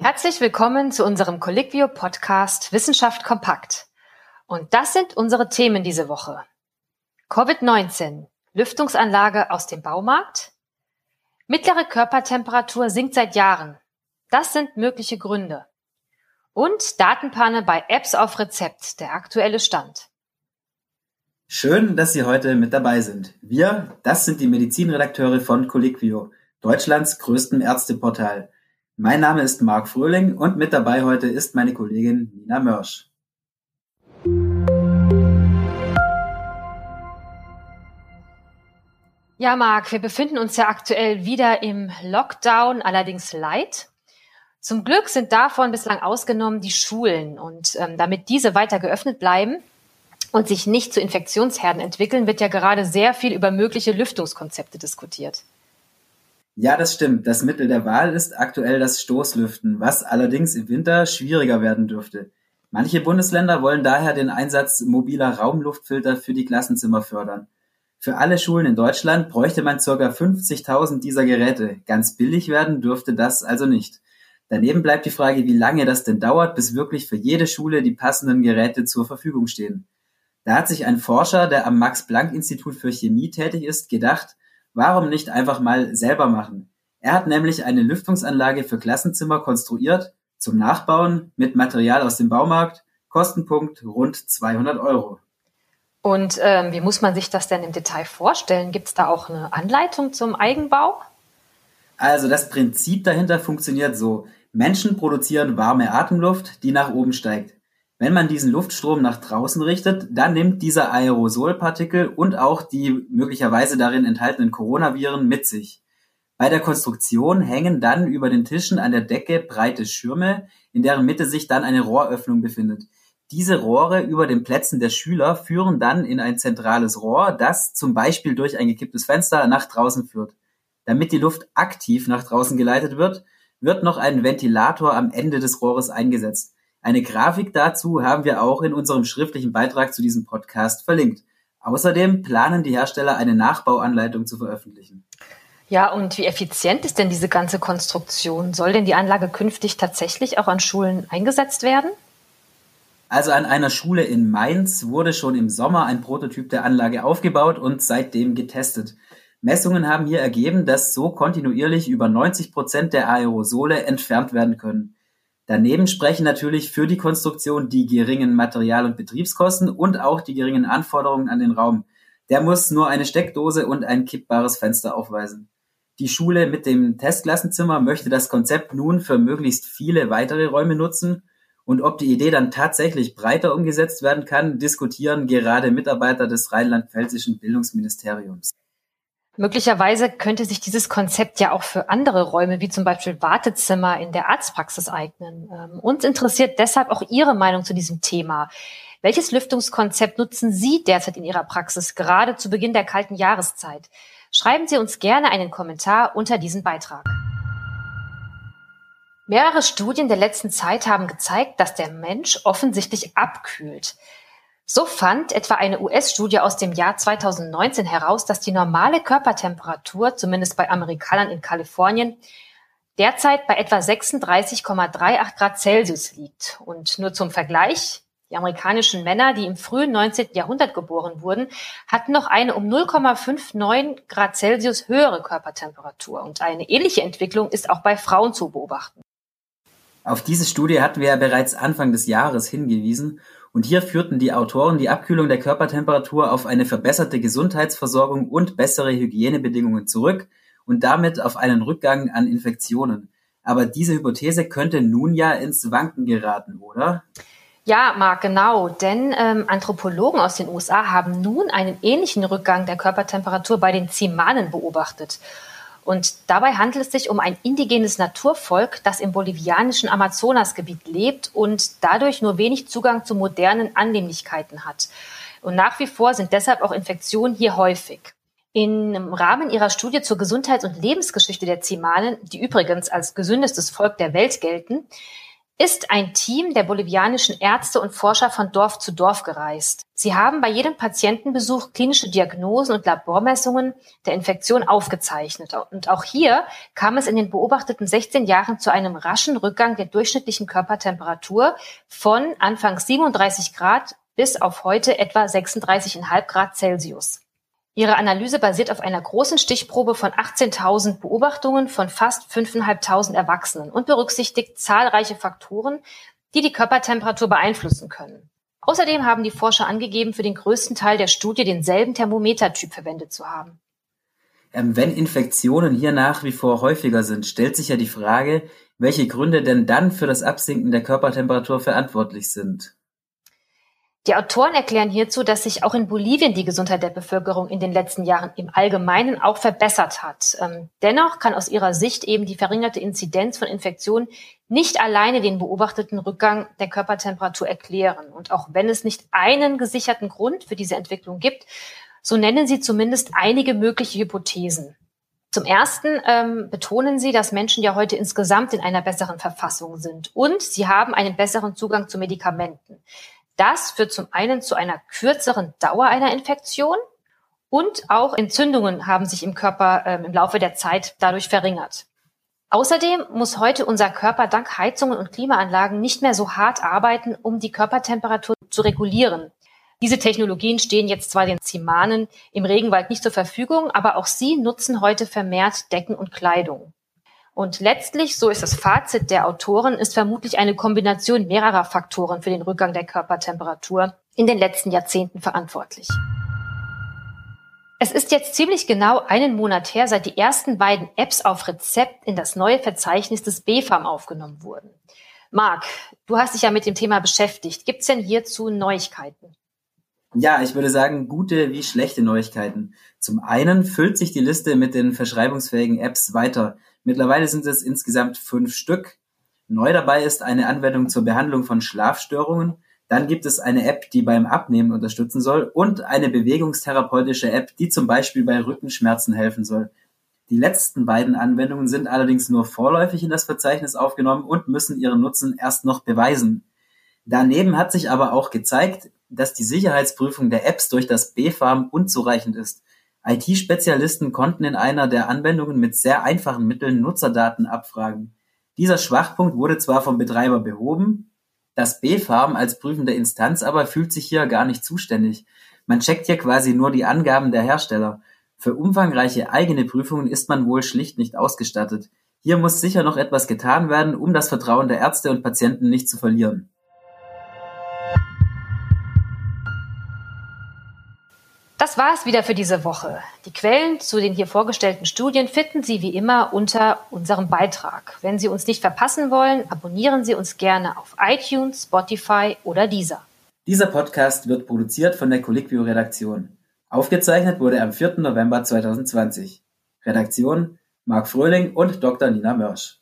Herzlich willkommen zu unserem Colliquio Podcast Wissenschaft kompakt. Und das sind unsere Themen diese Woche. Covid-19, Lüftungsanlage aus dem Baumarkt. Mittlere Körpertemperatur sinkt seit Jahren. Das sind mögliche Gründe. Und Datenpanne bei Apps auf Rezept, der aktuelle Stand. Schön, dass Sie heute mit dabei sind. Wir, das sind die Medizinredakteure von Colliquio, Deutschlands größtem Ärzteportal. Mein Name ist Marc Fröhling und mit dabei heute ist meine Kollegin Nina Mörsch. Ja, Marc, wir befinden uns ja aktuell wieder im Lockdown, allerdings light. Zum Glück sind davon bislang ausgenommen die Schulen. Und ähm, damit diese weiter geöffnet bleiben und sich nicht zu Infektionsherden entwickeln, wird ja gerade sehr viel über mögliche Lüftungskonzepte diskutiert. Ja, das stimmt. Das Mittel der Wahl ist aktuell das Stoßlüften, was allerdings im Winter schwieriger werden dürfte. Manche Bundesländer wollen daher den Einsatz mobiler Raumluftfilter für die Klassenzimmer fördern. Für alle Schulen in Deutschland bräuchte man ca. 50.000 dieser Geräte. Ganz billig werden dürfte das also nicht. Daneben bleibt die Frage, wie lange das denn dauert, bis wirklich für jede Schule die passenden Geräte zur Verfügung stehen. Da hat sich ein Forscher, der am Max-Planck-Institut für Chemie tätig ist, gedacht, Warum nicht einfach mal selber machen? Er hat nämlich eine Lüftungsanlage für Klassenzimmer konstruiert, zum Nachbauen mit Material aus dem Baumarkt, Kostenpunkt rund 200 Euro. Und ähm, wie muss man sich das denn im Detail vorstellen? Gibt es da auch eine Anleitung zum Eigenbau? Also das Prinzip dahinter funktioniert so. Menschen produzieren warme Atemluft, die nach oben steigt. Wenn man diesen Luftstrom nach draußen richtet, dann nimmt dieser Aerosolpartikel und auch die möglicherweise darin enthaltenen Coronaviren mit sich. Bei der Konstruktion hängen dann über den Tischen an der Decke breite Schirme, in deren Mitte sich dann eine Rohröffnung befindet. Diese Rohre über den Plätzen der Schüler führen dann in ein zentrales Rohr, das zum Beispiel durch ein gekipptes Fenster nach draußen führt. Damit die Luft aktiv nach draußen geleitet wird, wird noch ein Ventilator am Ende des Rohres eingesetzt. Eine Grafik dazu haben wir auch in unserem schriftlichen Beitrag zu diesem Podcast verlinkt. Außerdem planen die Hersteller eine Nachbauanleitung zu veröffentlichen. Ja, und wie effizient ist denn diese ganze Konstruktion? Soll denn die Anlage künftig tatsächlich auch an Schulen eingesetzt werden? Also an einer Schule in Mainz wurde schon im Sommer ein Prototyp der Anlage aufgebaut und seitdem getestet. Messungen haben hier ergeben, dass so kontinuierlich über 90 Prozent der Aerosole entfernt werden können. Daneben sprechen natürlich für die Konstruktion die geringen Material- und Betriebskosten und auch die geringen Anforderungen an den Raum. Der muss nur eine Steckdose und ein kippbares Fenster aufweisen. Die Schule mit dem Testklassenzimmer möchte das Konzept nun für möglichst viele weitere Räume nutzen. Und ob die Idee dann tatsächlich breiter umgesetzt werden kann, diskutieren gerade Mitarbeiter des rheinland-pfälzischen Bildungsministeriums. Möglicherweise könnte sich dieses Konzept ja auch für andere Räume, wie zum Beispiel Wartezimmer in der Arztpraxis eignen. Ähm, uns interessiert deshalb auch Ihre Meinung zu diesem Thema. Welches Lüftungskonzept nutzen Sie derzeit in Ihrer Praxis, gerade zu Beginn der kalten Jahreszeit? Schreiben Sie uns gerne einen Kommentar unter diesem Beitrag. Mehrere Studien der letzten Zeit haben gezeigt, dass der Mensch offensichtlich abkühlt. So fand etwa eine US-Studie aus dem Jahr 2019 heraus, dass die normale Körpertemperatur, zumindest bei Amerikanern in Kalifornien, derzeit bei etwa 36,38 Grad Celsius liegt. Und nur zum Vergleich, die amerikanischen Männer, die im frühen 19. Jahrhundert geboren wurden, hatten noch eine um 0,59 Grad Celsius höhere Körpertemperatur. Und eine ähnliche Entwicklung ist auch bei Frauen zu beobachten. Auf diese Studie hatten wir ja bereits Anfang des Jahres hingewiesen und hier führten die Autoren die Abkühlung der Körpertemperatur auf eine verbesserte Gesundheitsversorgung und bessere Hygienebedingungen zurück und damit auf einen Rückgang an Infektionen. Aber diese Hypothese könnte nun ja ins Wanken geraten, oder? Ja, Marc, genau. Denn ähm, Anthropologen aus den USA haben nun einen ähnlichen Rückgang der Körpertemperatur bei den Zimanen beobachtet. Und dabei handelt es sich um ein indigenes Naturvolk, das im bolivianischen Amazonasgebiet lebt und dadurch nur wenig Zugang zu modernen Annehmlichkeiten hat. Und nach wie vor sind deshalb auch Infektionen hier häufig. Im Rahmen ihrer Studie zur Gesundheits- und Lebensgeschichte der Zimanen, die übrigens als gesündestes Volk der Welt gelten, ist ein Team der bolivianischen Ärzte und Forscher von Dorf zu Dorf gereist. Sie haben bei jedem Patientenbesuch klinische Diagnosen und Labormessungen der Infektion aufgezeichnet. Und auch hier kam es in den beobachteten 16 Jahren zu einem raschen Rückgang der durchschnittlichen Körpertemperatur von Anfangs 37 Grad bis auf heute etwa 36,5 Grad Celsius. Ihre Analyse basiert auf einer großen Stichprobe von 18.000 Beobachtungen von fast 5.500 Erwachsenen und berücksichtigt zahlreiche Faktoren, die die Körpertemperatur beeinflussen können. Außerdem haben die Forscher angegeben, für den größten Teil der Studie denselben Thermometertyp verwendet zu haben. Ähm, wenn Infektionen hier nach wie vor häufiger sind, stellt sich ja die Frage, welche Gründe denn dann für das Absinken der Körpertemperatur verantwortlich sind. Die Autoren erklären hierzu, dass sich auch in Bolivien die Gesundheit der Bevölkerung in den letzten Jahren im Allgemeinen auch verbessert hat. Ähm, dennoch kann aus ihrer Sicht eben die verringerte Inzidenz von Infektionen nicht alleine den beobachteten Rückgang der Körpertemperatur erklären. Und auch wenn es nicht einen gesicherten Grund für diese Entwicklung gibt, so nennen sie zumindest einige mögliche Hypothesen. Zum Ersten ähm, betonen Sie, dass Menschen ja heute insgesamt in einer besseren Verfassung sind und sie haben einen besseren Zugang zu Medikamenten. Das führt zum einen zu einer kürzeren Dauer einer Infektion und auch Entzündungen haben sich im Körper ähm, im Laufe der Zeit dadurch verringert. Außerdem muss heute unser Körper dank Heizungen und Klimaanlagen nicht mehr so hart arbeiten, um die Körpertemperatur zu regulieren. Diese Technologien stehen jetzt zwar den Zimanen im Regenwald nicht zur Verfügung, aber auch sie nutzen heute vermehrt Decken und Kleidung. Und letztlich, so ist das Fazit der Autoren, ist vermutlich eine Kombination mehrerer Faktoren für den Rückgang der Körpertemperatur in den letzten Jahrzehnten verantwortlich. Es ist jetzt ziemlich genau einen Monat her, seit die ersten beiden Apps auf Rezept in das neue Verzeichnis des BfArM aufgenommen wurden. Marc, du hast dich ja mit dem Thema beschäftigt. Gibt es denn hierzu Neuigkeiten? Ja, ich würde sagen, gute wie schlechte Neuigkeiten. Zum einen füllt sich die Liste mit den verschreibungsfähigen Apps weiter. Mittlerweile sind es insgesamt fünf Stück. Neu dabei ist eine Anwendung zur Behandlung von Schlafstörungen. Dann gibt es eine App, die beim Abnehmen unterstützen soll und eine bewegungstherapeutische App, die zum Beispiel bei Rückenschmerzen helfen soll. Die letzten beiden Anwendungen sind allerdings nur vorläufig in das Verzeichnis aufgenommen und müssen ihren Nutzen erst noch beweisen. Daneben hat sich aber auch gezeigt, dass die Sicherheitsprüfung der Apps durch das BfArM unzureichend ist. IT-Spezialisten konnten in einer der Anwendungen mit sehr einfachen Mitteln Nutzerdaten abfragen. Dieser Schwachpunkt wurde zwar vom Betreiber behoben, das BfArM als prüfende Instanz aber fühlt sich hier gar nicht zuständig. Man checkt hier quasi nur die Angaben der Hersteller. Für umfangreiche eigene Prüfungen ist man wohl schlicht nicht ausgestattet. Hier muss sicher noch etwas getan werden, um das Vertrauen der Ärzte und Patienten nicht zu verlieren. Das war es wieder für diese Woche. Die Quellen zu den hier vorgestellten Studien finden Sie wie immer unter unserem Beitrag. Wenn Sie uns nicht verpassen wollen, abonnieren Sie uns gerne auf iTunes, Spotify oder Deezer. Dieser Podcast wird produziert von der Colliquio Redaktion. Aufgezeichnet wurde er am 4. November 2020. Redaktion Marc Fröhling und Dr. Nina Mörsch.